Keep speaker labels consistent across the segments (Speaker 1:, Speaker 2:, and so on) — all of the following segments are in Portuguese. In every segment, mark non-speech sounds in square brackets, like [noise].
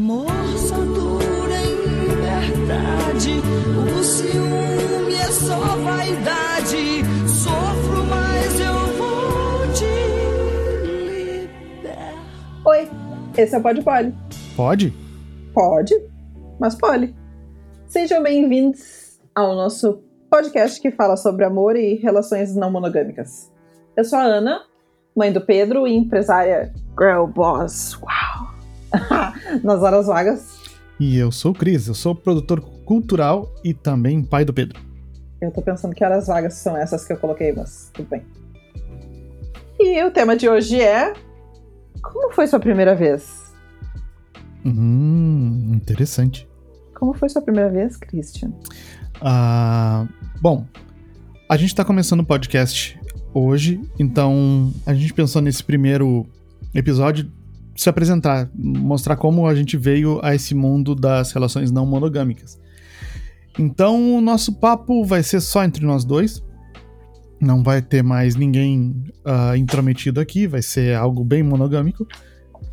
Speaker 1: amor só dura em verdade. O ciúme é só vaidade. Sofro, mas eu vou te libertar.
Speaker 2: Oi, esse é o Pode Pole.
Speaker 3: Pode?
Speaker 2: Pode, mas pole. Sejam bem-vindos ao nosso podcast que fala sobre amor e relações não monogâmicas. Eu sou a Ana, mãe do Pedro e empresária girl boss. Uau! [laughs] Nas horas vagas.
Speaker 3: E eu sou o Cris, eu sou produtor cultural e também pai do Pedro.
Speaker 2: Eu tô pensando que horas vagas são essas que eu coloquei, mas tudo bem. E o tema de hoje é. Como foi sua primeira vez?
Speaker 3: Hum, interessante.
Speaker 2: Como foi sua primeira vez, Christian?
Speaker 3: Ah, bom, a gente tá começando o podcast hoje, então a gente pensou nesse primeiro episódio se apresentar, mostrar como a gente veio a esse mundo das relações não monogâmicas. Então o nosso papo vai ser só entre nós dois. Não vai ter mais ninguém ah, intrometido aqui, vai ser algo bem monogâmico.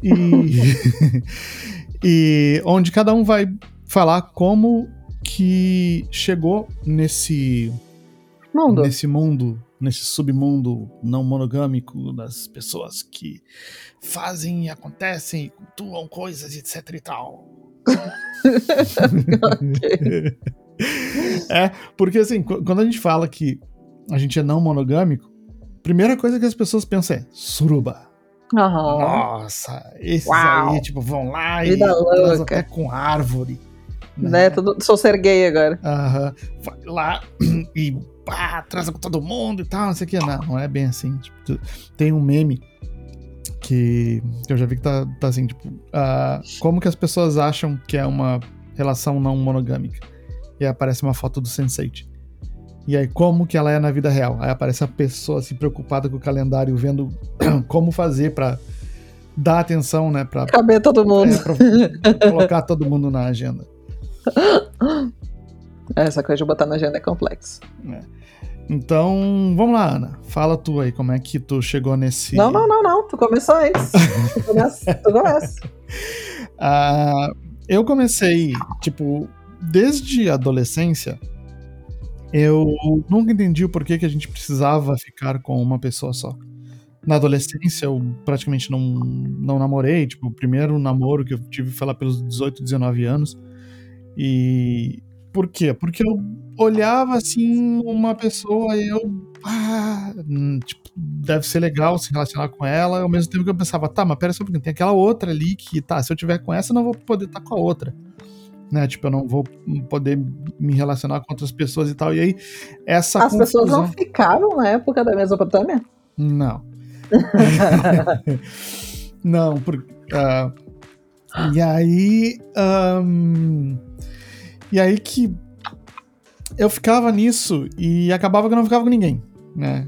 Speaker 3: E, [laughs] e onde cada um vai falar como que chegou nesse
Speaker 2: Mundo.
Speaker 3: nesse mundo, nesse submundo não monogâmico das pessoas que fazem e acontecem, e cultuam coisas, etc e tal. [laughs] é, porque assim, qu- quando a gente fala que a gente é não monogâmico, primeira coisa que as pessoas pensam é suruba.
Speaker 2: Aham.
Speaker 3: Nossa, esses
Speaker 2: Uau.
Speaker 3: aí, tipo, vão lá
Speaker 2: Vida
Speaker 3: e
Speaker 2: louca.
Speaker 3: até com árvore.
Speaker 2: Né? Tudo, sou ser gay agora.
Speaker 3: Aham. Vai lá [clears throat] e pá, transa com todo mundo e tal, não sei o que. Não, não é bem assim. Tipo, tem um meme que eu já vi que tá, tá assim, tipo, ah, como que as pessoas acham que é uma relação não monogâmica? E aí aparece uma foto do Sense8. E aí, como que ela é na vida real? Aí aparece a pessoa assim, preocupada com o calendário, vendo [clears throat] como fazer pra dar atenção, né? Pra,
Speaker 2: Caber todo mundo.
Speaker 3: é, pra colocar todo mundo na agenda.
Speaker 2: Essa coisa de botar na agenda é complexo.
Speaker 3: Então, vamos lá, Ana. Fala tu aí, como é que tu chegou nesse.
Speaker 2: Não, não, não, não. Tu começou antes. tu começa. [laughs] Tu começa.
Speaker 3: Ah, eu comecei, tipo, desde a adolescência, eu nunca entendi o porquê que a gente precisava ficar com uma pessoa só. Na adolescência, eu praticamente não, não namorei. Tipo, o primeiro namoro que eu tive foi lá pelos 18, 19 anos. E. Por quê? Porque eu olhava assim uma pessoa e eu. Ah, hum, tipo, deve ser legal se relacionar com ela. Ao mesmo tempo que eu pensava, tá, mas pera só um pouquinho, tem aquela outra ali que, tá, se eu tiver com essa, eu não vou poder estar com a outra. Né? Tipo, eu não vou poder me relacionar com outras pessoas e tal. E aí, essa
Speaker 2: As pessoas
Speaker 3: confusão.
Speaker 2: não ficavam na época da Mesopotâmia?
Speaker 3: Não. [laughs] [laughs] não, por, ah, e aí. ahn, e aí que eu ficava nisso e acabava que eu não ficava com ninguém. Né?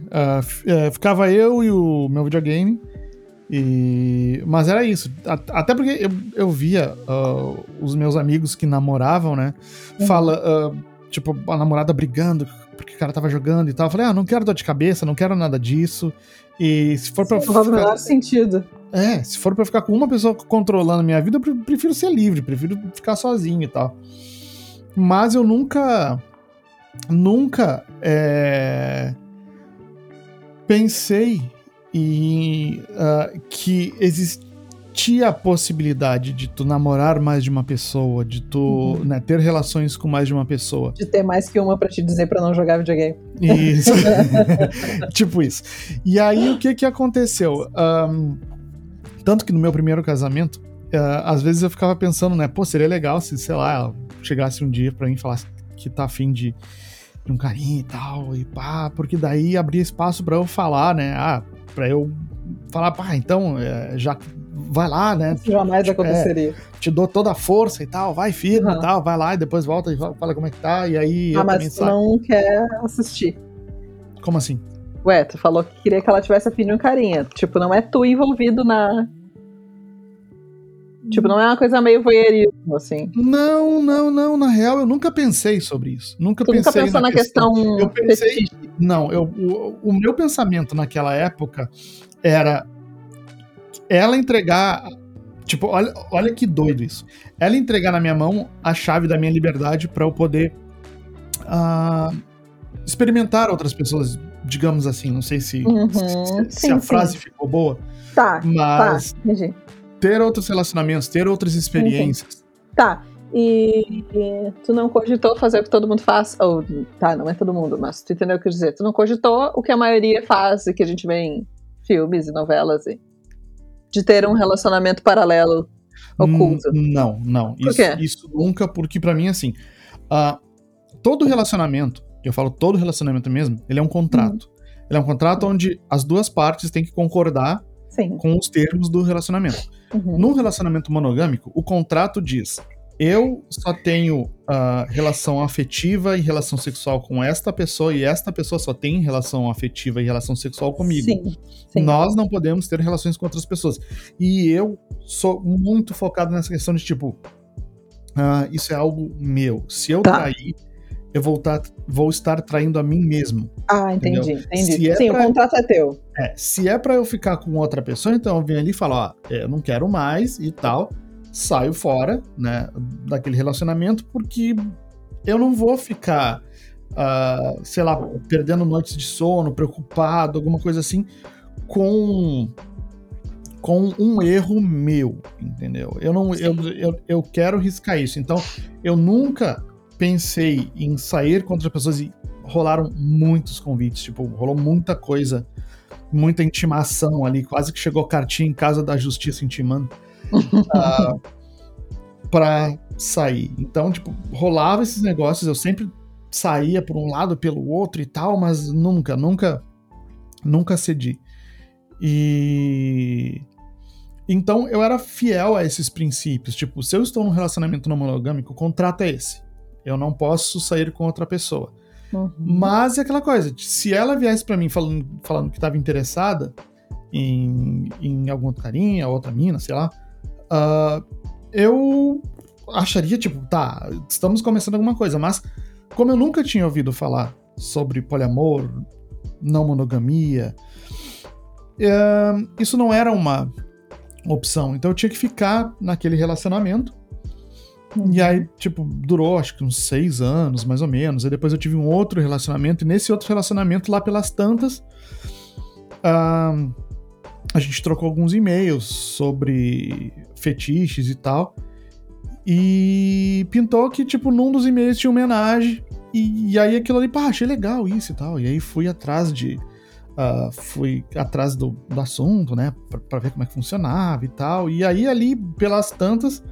Speaker 3: Eh, ficava eu e o meu videogame. E... Mas era isso. Até porque eu, eu via ah, os meus amigos que namoravam, né?
Speaker 2: Uhum.
Speaker 3: Fala, ah, tipo, a namorada brigando porque o cara tava jogando e tal. Eu falei, ah, não quero dor de cabeça, não quero nada disso. E se for pra
Speaker 2: o
Speaker 3: ficar,
Speaker 2: menor sentido.
Speaker 3: é, se for pra ficar com uma pessoa controlando a minha vida, eu pre- prefiro ser livre, prefiro ficar sozinho e tal. Mas eu nunca, nunca é, pensei em ah, que existia a possibilidade de tu namorar mais de uma pessoa, de tu
Speaker 2: Uhum.
Speaker 3: né, ter relações com mais de uma pessoa.
Speaker 2: De ter mais que uma pra te dizer pra não jogar videogame.
Speaker 3: Isso. [laughs] tipo isso. E aí, o que que aconteceu? Ahn, tanto que no meu primeiro casamento, ah, às vezes eu ficava pensando, né? Pô, seria legal se, sei lá, chegasse um dia pra mim e falasse que tá afim de, de um carinho e tal, e pá, porque daí abria espaço pra eu falar, né? Ah, pra eu falar, pá, então, é, já vai lá, né?
Speaker 2: Isso jamais
Speaker 3: Tipo, é,
Speaker 2: aconteceria.
Speaker 3: te dou toda a força e tal, vai firme
Speaker 2: Uhum.
Speaker 3: e tal, vai lá e depois volta e fala como é que tá, e aí
Speaker 2: ah, mas tu não quer assistir.
Speaker 3: Como assim?
Speaker 2: Ué, tu falou que queria que ela tivesse afim de um carinha. Tipo, não é tu envolvido na. Tipo, não é uma coisa meio voyeurismo, assim.
Speaker 3: Não, não, não. Na real, eu nunca pensei sobre isso. Nunca
Speaker 2: Tu nunca
Speaker 3: pensei
Speaker 2: pensou na questão,
Speaker 3: Eu pensei. Não, eu, o, o meu pensamento naquela época era ela entregar Tipo, olha, olha que doido isso. Ela entregar na minha mão a chave da minha liberdade para eu poder uh, experimentar outras pessoas, digamos assim. Não sei se,
Speaker 2: Uhum,
Speaker 3: se, se
Speaker 2: sim,
Speaker 3: a
Speaker 2: sim.
Speaker 3: frase ficou boa,
Speaker 2: Tá,
Speaker 3: mas
Speaker 2: tá, entendi.
Speaker 3: Ter outros relacionamentos, ter outras experiências.
Speaker 2: Tá. E, tu não cogitou fazer o que todo mundo faz? Ou, tá, não é todo mundo, mas tu entendeu o que eu dizer. Tu não cogitou o que a maioria faz e que a gente vê em filmes e novelas e de ter um relacionamento paralelo oculto.
Speaker 3: Hum, Não, não.
Speaker 2: Por
Speaker 3: Isso,
Speaker 2: quê?
Speaker 3: isso nunca, porque pra mim, assim, ah, todo relacionamento, eu falo todo relacionamento mesmo, ele é um contrato.
Speaker 2: Uhum.
Speaker 3: Ele é um contrato onde as duas partes têm que concordar
Speaker 2: Sim.
Speaker 3: com os termos do relacionamento.
Speaker 2: Uhum.
Speaker 3: No relacionamento monogâmico, o contrato diz: eu só tenho ah, relação afetiva e relação sexual com esta pessoa, e esta pessoa só tem relação afetiva e relação sexual comigo.
Speaker 2: Sim. Sim.
Speaker 3: Nós não podemos ter relações com outras pessoas. E eu sou muito focado nessa questão de tipo, ah, isso é algo meu. Se eu
Speaker 2: Tá.
Speaker 3: trair, eu vou, tá- vou estar traindo a mim mesmo.
Speaker 2: Ah, entendi,
Speaker 3: Entendeu?
Speaker 2: entendi.
Speaker 3: É
Speaker 2: Sim,
Speaker 3: pra-
Speaker 2: o contrato é teu.
Speaker 3: É, se é pra eu ficar com outra pessoa, então eu venho ali e falo, ó, eu não quero mais e tal, saio fora, né, daquele relacionamento, porque eu não vou ficar, ah, sei lá, perdendo noites de sono, preocupado, alguma coisa assim, com com um erro meu, entendeu? Eu não, eu, eu, eu quero riscar isso. Então, eu nunca pensei em sair com outras pessoas e rolaram muitos convites, tipo, rolou muita coisa, muita intimação ali, quase que chegou cartinha em casa da justiça intimando [laughs] ah, pra sair. Então, tipo, rolava esses negócios, eu sempre saía por um lado, pelo outro e tal, mas nunca, nunca, nunca cedi. E então eu era fiel a esses princípios. Tipo, se eu estou num relacionamento não monogâmico, o contrato é esse. Eu não posso sair com outra pessoa.
Speaker 2: Uhum.
Speaker 3: Mas é aquela coisa, se ela viesse pra mim falando, falando que estava interessada em, em algum outro carinha, outra mina, sei lá, ah, eu acharia, tipo, tá, estamos começando alguma coisa, mas como eu nunca tinha ouvido falar sobre poliamor, não monogamia, eh, isso não era uma opção. Então eu tinha que ficar naquele relacionamento. E aí, tipo, durou acho que uns seis anos, mais ou menos. Aí depois eu tive um outro relacionamento, e nesse outro relacionamento, lá pelas tantas, ah, a gente trocou alguns e-mails sobre fetiches e tal. E pintou que, tipo, num dos e-mails tinha homenagem. E, e aí aquilo ali, pá, achei legal isso e tal. E aí fui atrás de. ah, fui atrás do, do assunto, né? Pra, pra ver como é que funcionava e tal. E aí, ali, pelas tantas,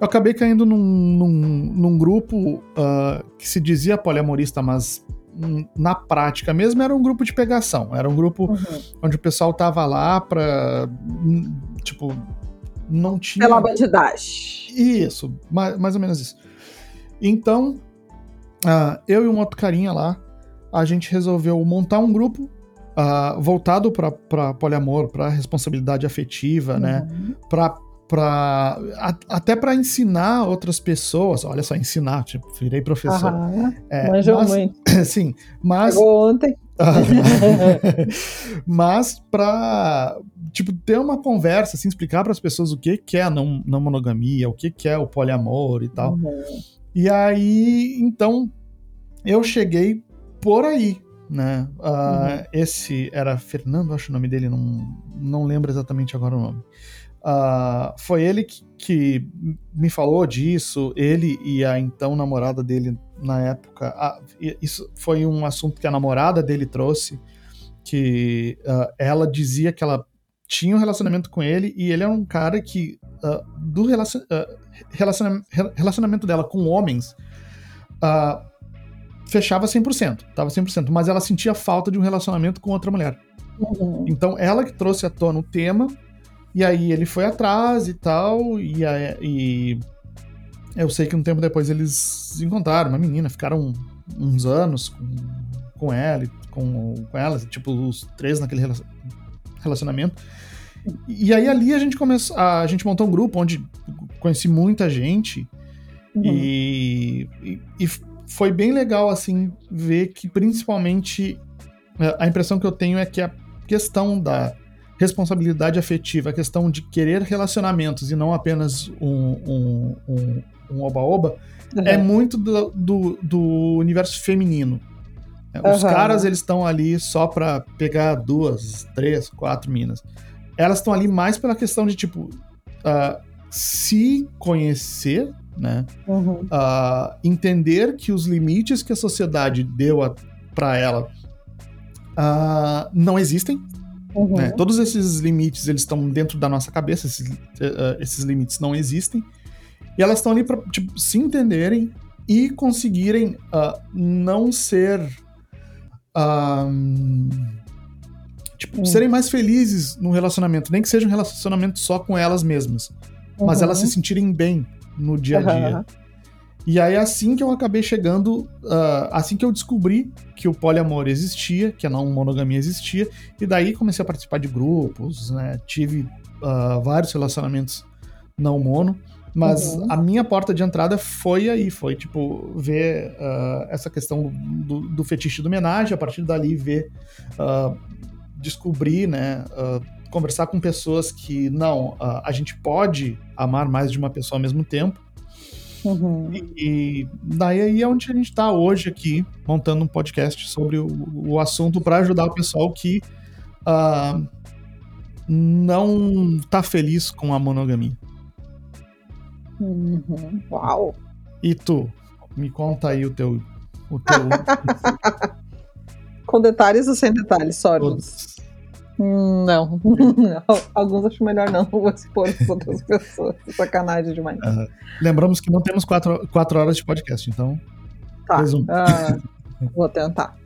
Speaker 3: eu acabei caindo num, num, num grupo ah, que se dizia poliamorista, mas hum, na prática mesmo era um grupo de pegação. Era um grupo
Speaker 2: Uhum.
Speaker 3: onde o pessoal tava lá pra. hum, Tipo, não tinha.
Speaker 2: Pela bandidagem.
Speaker 3: Isso, mais, mais ou menos isso. Então, ah, eu e um outro carinha lá, a gente resolveu montar um grupo ah, voltado para poliamor, para responsabilidade afetiva, né?
Speaker 2: Uhum.
Speaker 3: Pra, pra, a- até para ensinar outras pessoas. Olha só, ensinar, tipo, virei professor.
Speaker 2: Aham.
Speaker 3: É,
Speaker 2: Manjou
Speaker 3: mas-
Speaker 2: muito. [laughs]
Speaker 3: Sim, mas
Speaker 2: Pegou ontem. [laughs]
Speaker 3: mas pra, tipo, ter uma conversa, assim, explicar para as pessoas o que que é a não, não monogamia, o que que é o poliamor e tal.
Speaker 2: Uhum.
Speaker 3: E aí, então, eu cheguei por aí, né? Ah, Esse era Fernando, acho o nome dele, não, não lembro exatamente agora o nome. Ah, foi ele que, que me falou disso, ele e a então namorada dele na época. Ah, e- isso foi um assunto que a namorada dele trouxe, que ah, ela dizia que ela tinha um relacionamento com ele e ele era um cara que ah, do relacion, ah, relaciona- re- relacionamento dela com homens ah, fechava 100%, tava 100%, mas ela sentia falta de um relacionamento com outra mulher.
Speaker 2: Uhum.
Speaker 3: Então ela que trouxe à tona o tema, e aí ele foi atrás e tal, e, aí- e eu sei que um tempo depois eles encontraram uma menina, ficaram uns anos com, com ela, com, com ela, tipo, os três naquele relacion- relacionamento. E aí ali a gente começou, a gente montou um grupo onde conheci muita gente,
Speaker 2: Uhum.
Speaker 3: e, e, e foi bem legal, assim, ver que principalmente a impressão que eu tenho é que a questão da responsabilidade afetiva, a questão de querer relacionamentos e não apenas um, um, um, um oba-oba, uhum. é muito do, do, do, universo feminino. Os uhum. caras, eles estão ali só pra pegar duas, três, quatro minas. Elas estão ali mais pela questão de, tipo, uh, se conhecer, né? Uhum. Uh, entender que os limites que a sociedade deu para ela uh, não existem. Uhum. Né? Todos esses limites eles estão dentro da nossa cabeça, esses, uh, esses limites não existem. E elas estão ali para tipo, se entenderem e conseguirem não ser. tipo, uhum. serem mais felizes no relacionamento. Nem que seja um relacionamento só com elas mesmas. Mas elas se sentirem bem no dia a dia. E aí, assim que eu acabei chegando, uh, assim que eu descobri que o poliamor existia, que a não monogamia existia, e daí comecei a participar de grupos, né? Tive uh, vários relacionamentos não mono, mas uhum. a minha porta de entrada foi aí, foi tipo ver uh, essa questão do, do, fetiche do homenagem, a partir dali ver, descobrir, né? conversar com pessoas que não, a gente pode amar mais de uma pessoa ao mesmo tempo Uhum. E, e, daí aí é onde a gente está hoje aqui, montando um podcast sobre o, o assunto para ajudar o pessoal que uh, não está feliz com a monogamia.
Speaker 2: Uhum. Uau!
Speaker 3: E tu? Me conta aí o teu. O teu... [laughs]
Speaker 2: com detalhes ou sem detalhes, sólidos? [laughs] Não. Alguns acho melhor não vou expor as outras pessoas. Sacanagem demais. Uh,
Speaker 3: lembramos que não temos quatro, quatro horas de podcast, então.
Speaker 2: Tá. Uh, vou tentar.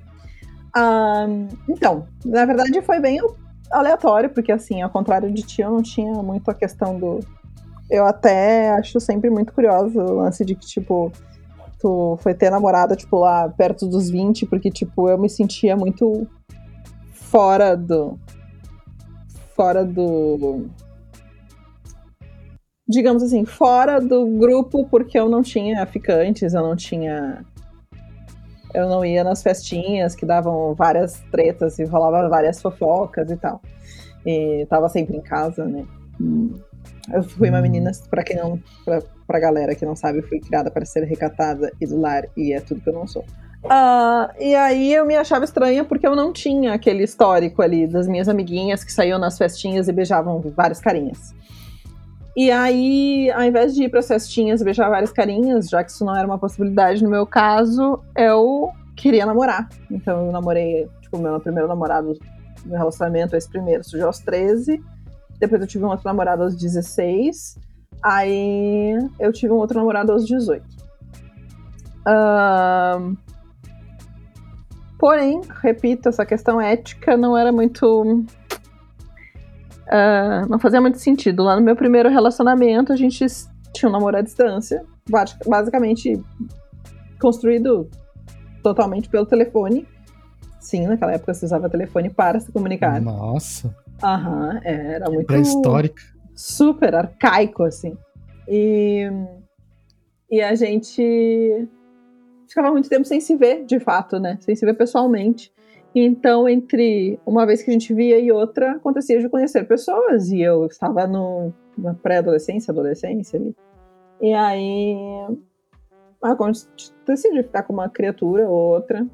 Speaker 2: Uh, então, na verdade foi bem aleatório, porque assim, ao contrário de ti, eu não tinha muito a questão do. Eu até acho sempre muito curioso o lance de que, tipo, tu foi ter namorada, tipo, lá perto dos 20, porque, tipo, eu me sentia muito fora do, fora do. Digamos assim, fora do grupo, porque eu não tinha ficantes, eu não tinha. Eu não ia nas festinhas que davam várias tretas e rolava várias fofocas e tal. E tava sempre em casa, né? Eu fui uma menina, para quem não. Pra, pra galera que não sabe, fui criada para ser recatada e do lar, e é tudo que eu não sou. Uh, e aí eu me achava estranha porque eu não tinha aquele histórico ali das minhas amiguinhas que saíam nas festinhas e beijavam várias carinhas. E aí, ao invés de ir para as festinhas e beijar várias carinhas, já que isso não era uma possibilidade no meu caso, eu queria namorar. Então eu namorei, tipo, meu primeiro namorado, meu relacionamento, esse primeiro, surgiu aos 13. Depois eu tive um outro namorado aos 16. Aí eu tive um outro namorado aos 18. Uh, Porém, repito, essa questão ética não era muito. Uh, não fazia muito sentido. Lá no meu primeiro relacionamento, a gente tinha um namoro à distância, basicamente construído totalmente pelo telefone. Sim, naquela época se usava telefone para se comunicar.
Speaker 3: Nossa.
Speaker 2: Aham, era muito.
Speaker 3: Pré-histórica.
Speaker 2: Super arcaico, assim. E, e a gente ficava muito tempo sem se ver, de fato, né? Sem se ver pessoalmente. Então, entre uma vez que a gente via e outra, acontecia de conhecer pessoas. E eu estava no, na pré-adolescência, adolescência ali. E aí. Quando decidi ficar com uma criatura ou outra,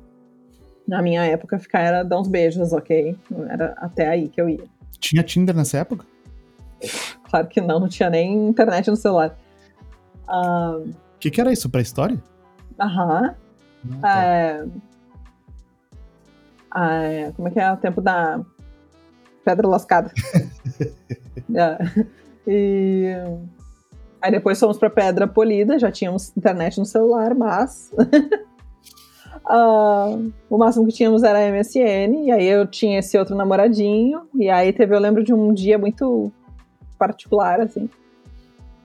Speaker 2: na minha época, ficar era dar uns beijos, ok? Era até aí que eu ia.
Speaker 3: Tinha Tinder nessa época?
Speaker 2: Claro que não, não tinha nem internet no celular.
Speaker 3: O ah, que, que era isso? Pré-história?
Speaker 2: Aham. Tá. É... É... Como é que é? O tempo da pedra lascada. [laughs] é. E aí depois fomos para pedra polida, já tínhamos internet no celular, mas uh, [laughs] o máximo que tínhamos era MSN, e aí eu tinha esse outro namoradinho, e aí teve, eu lembro de um dia muito particular, assim,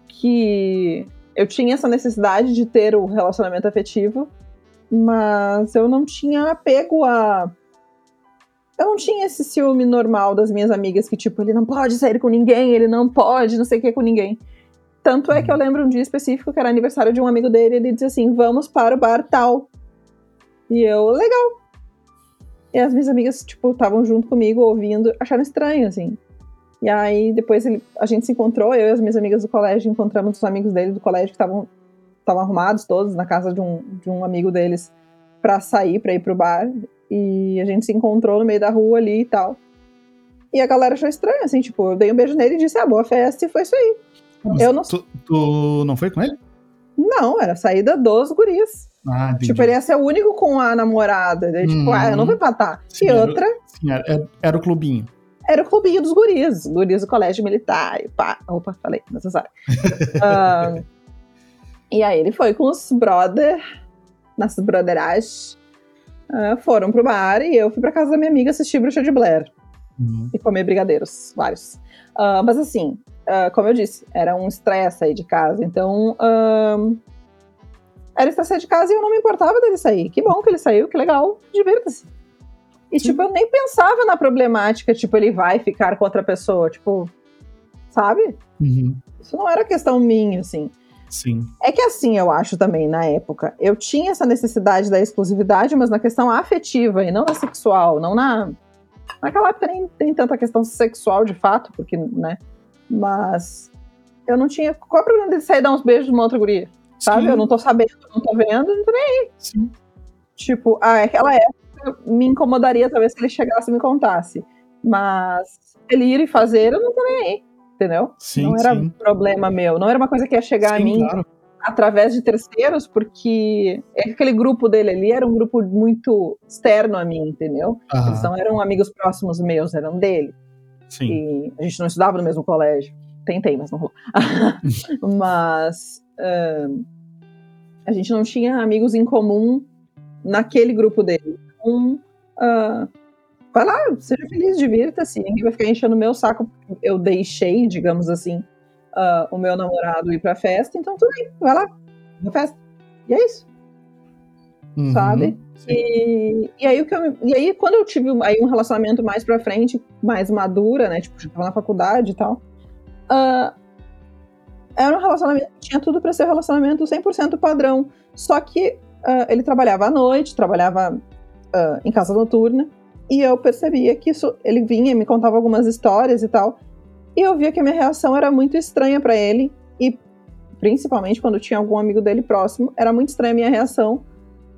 Speaker 2: que eu tinha essa necessidade de ter o relacionamento afetivo, mas eu não tinha apego a. Eu não tinha esse ciúme normal das minhas amigas que, tipo, ele não pode sair com ninguém, ele não pode, não sei o que com ninguém. Tanto é que eu lembro um dia específico que era aniversário de um amigo dele, e ele disse assim: vamos para o bar tal. E eu, legal. E as minhas amigas, tipo, estavam junto comigo ouvindo, acharam estranho, assim. E aí depois ele, a gente se encontrou, eu e as minhas amigas do colégio encontramos os amigos dele do colégio que estavam estavam arrumados todos na casa de um, de um amigo deles para sair, para ir pro bar. E a gente se encontrou no meio da rua ali e tal. E a galera achou estranho, assim, tipo, eu dei um beijo nele e disse, ah, boa festa, e foi isso aí.
Speaker 3: Mas
Speaker 2: Eu não-
Speaker 3: Tu, tu não foi com ele?
Speaker 2: Não, era a saída dos guris.
Speaker 3: Ah.
Speaker 2: Tipo, ele ia ser o único com a namorada. Daí, tipo,
Speaker 3: Uhum.
Speaker 2: ah, eu não vou empatar.
Speaker 3: Sim,
Speaker 2: e
Speaker 3: era-
Speaker 2: outra,
Speaker 3: Sim, era- era o clubinho.
Speaker 2: Era o clubinho dos guris, guris do colégio militar. E pá, opa, falei, necessário. [laughs] Ah, e aí ele foi com os brother, nossas brotheragens, ah, foram pro bar e eu fui pra casa da minha amiga assistir Bruxa de Blair
Speaker 3: Uhum.
Speaker 2: e comer brigadeiros, vários. Ah, mas assim, ah, como eu disse, era um estresse sair de casa, então. era estresse sair de casa e eu não me importava dele sair. Que bom que ele saiu, que legal, divirta-se. E,
Speaker 3: Sim.
Speaker 2: tipo, eu nem pensava na problemática, tipo, ele vai ficar com outra pessoa, tipo, sabe?
Speaker 3: Uhum.
Speaker 2: Isso não era questão minha, assim.
Speaker 3: Sim.
Speaker 2: É que assim, eu acho também, na época, eu tinha essa necessidade da exclusividade, mas na questão afetiva e não na sexual, não na... Naquela época nem tem tanta questão sexual de fato, porque, né? Mas eu não tinha... Qual é o problema dele sair dar uns beijos numa outra guria? Sabe?
Speaker 3: Sim,
Speaker 2: Eu não tô sabendo, não tô vendo, não tô nem...
Speaker 3: sim.
Speaker 2: Tipo, ah, aquela época me incomodaria talvez se ele chegasse e me contasse. Mas ele ir e fazer, eu não tô nem aí, entendeu?
Speaker 3: Sim,
Speaker 2: não era
Speaker 3: sim.
Speaker 2: problema meu, não era uma coisa que ia chegar a
Speaker 3: Sim,
Speaker 2: mim
Speaker 3: claro.
Speaker 2: através de terceiros, porque aquele grupo dele ali era um grupo muito externo a mim, entendeu? Eles
Speaker 3: Aham,
Speaker 2: não eram amigos próximos meus, eram dele.
Speaker 3: Sim.
Speaker 2: E a gente não estudava no mesmo colégio. Tentei, mas não rolou. [laughs] mas ahn, a gente não tinha amigos em comum naquele grupo dele. Então, ah, vai lá, seja feliz, divirta-se. Ninguém vai ficar enchendo o meu saco. porque Eu deixei, digamos assim, ah, o meu namorado ir pra festa. Então tudo bem, vai lá, na festa. E é isso.
Speaker 3: Uhum.
Speaker 2: sabe? E, e, aí, o que eu, e aí, quando eu tive um- aí um relacionamento mais pra frente, mais madura, né? Tipo, já tava na faculdade e tal. ah, era um relacionamento que tinha tudo pra ser um relacionamento 100% padrão. Só que ah, ele trabalhava à noite, trabalhava ah, em casa noturna. E eu percebia que isso. Ele vinha e me contava algumas histórias e tal. E eu via que a minha reação era muito estranha pra ele. E principalmente quando tinha algum amigo dele próximo, era muito estranha a minha reação.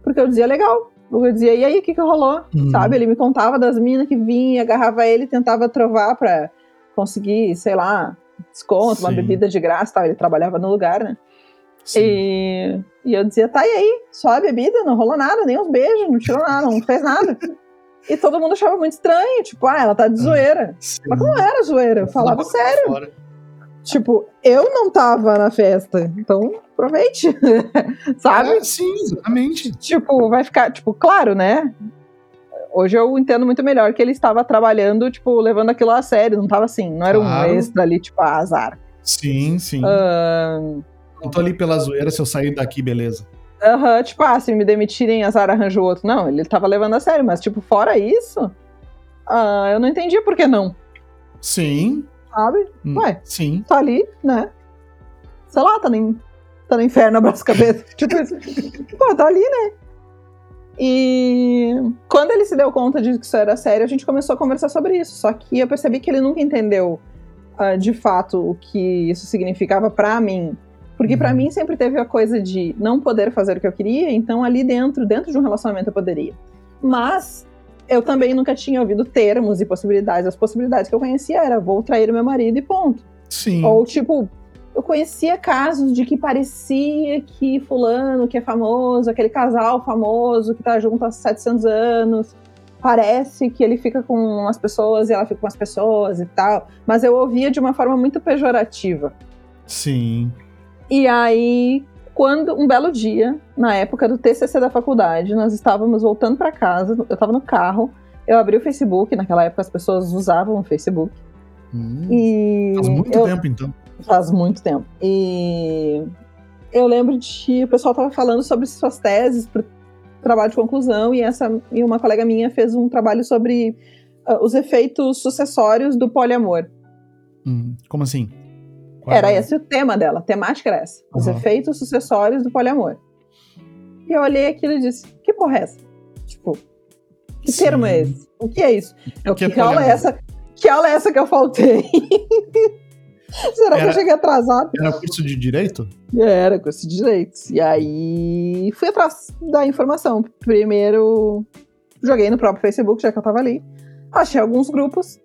Speaker 2: Porque eu dizia, legal. Eu dizia, e aí, o que, que rolou?
Speaker 3: Uhum.
Speaker 2: Sabe? Ele me contava das minas que vinha, agarrava ele, tentava trovar pra conseguir, sei lá, desconto, uma
Speaker 3: Sim.
Speaker 2: bebida de graça tal. Ele trabalhava no lugar, né? E, e eu dizia, tá, e aí? Só a bebida, não rolou nada, nem uns beijos, não tirou nada, não fez nada. e todo mundo achava muito estranho, tipo, ah, ela tá de zoeira.
Speaker 3: Sim.
Speaker 2: Mas não era zoeira, eu falava sério.
Speaker 3: fora.
Speaker 2: Tipo, eu não tava na festa, então aproveite, [laughs] sabe?
Speaker 3: É, sim, exatamente.
Speaker 2: Tipo, vai ficar, tipo, claro, né? Hoje eu entendo muito melhor que ele estava trabalhando, tipo, levando aquilo a sério, não tava assim, não era
Speaker 3: Claro.
Speaker 2: um extra ali, tipo, azar.
Speaker 3: Sim, sim.
Speaker 2: Ahn,
Speaker 3: Não tô ali pela zoeira, se eu sair daqui, beleza.
Speaker 2: Aham, tipo, ah, se me demitirem, azar arranja o outro. Não, ele tava levando a sério, mas, tipo, fora isso, ah, eu não entendia por que não,
Speaker 3: Sim.
Speaker 2: sabe?
Speaker 3: hum,
Speaker 2: Ué.
Speaker 3: Sim.
Speaker 2: Tá ali, né? Sei lá, tá no, tá no inferno, [laughs] abraço cabeça. tipo isso. Pô, tá ali, né? E quando ele se deu conta de que isso era sério, a gente começou a conversar sobre isso. Só que eu percebi que ele nunca entendeu ah, de fato o que isso significava pra mim. Porque pra
Speaker 3: Uhum.
Speaker 2: mim sempre teve a coisa de não poder fazer o que eu queria, então ali dentro, dentro de um relacionamento eu poderia. Mas eu também nunca tinha ouvido termos e possibilidades. As possibilidades que eu conhecia era vou trair meu marido e ponto.
Speaker 3: Sim.
Speaker 2: Ou, tipo, eu conhecia casos de que parecia que fulano, que é famoso, aquele casal famoso que tá junto há 700 anos, parece que ele fica com umas pessoas e ela fica com as pessoas e tal. Mas eu ouvia de uma forma muito pejorativa.
Speaker 3: Sim.
Speaker 2: E aí, quando, um belo dia, na época do TCC da faculdade, nós estávamos voltando para casa, eu tava no carro, eu abri o Facebook, naquela época as pessoas usavam o Facebook.
Speaker 3: Hum,
Speaker 2: E
Speaker 3: Faz muito
Speaker 2: eu-
Speaker 3: tempo, então.
Speaker 2: Faz muito tempo. E eu lembro de o pessoal tava falando sobre suas teses pro trabalho de conclusão e essa e uma colega minha fez um trabalho sobre ah, os efeitos sucessórios do poliamor.
Speaker 3: Hum, como assim? Qual
Speaker 2: Era
Speaker 3: é?
Speaker 2: esse o tema dela, a temática era essa, os
Speaker 3: Aham.
Speaker 2: efeitos sucessórios do poliamor. E eu olhei aquilo e disse: "Que porra é essa?" Tipo, que
Speaker 3: Sim.
Speaker 2: termo é esse? O que é isso? É o
Speaker 3: que
Speaker 2: que,
Speaker 3: é
Speaker 2: rola
Speaker 3: poliamor?
Speaker 2: essa Que aula é essa que eu faltei? [laughs] Será que
Speaker 3: Era-
Speaker 2: eu cheguei atrasado?
Speaker 3: Era curso de direito?
Speaker 2: Era curso de direitos. E aí fui atrás da informação. Primeiro joguei no próprio Facebook, já que eu tava ali. Achei alguns grupos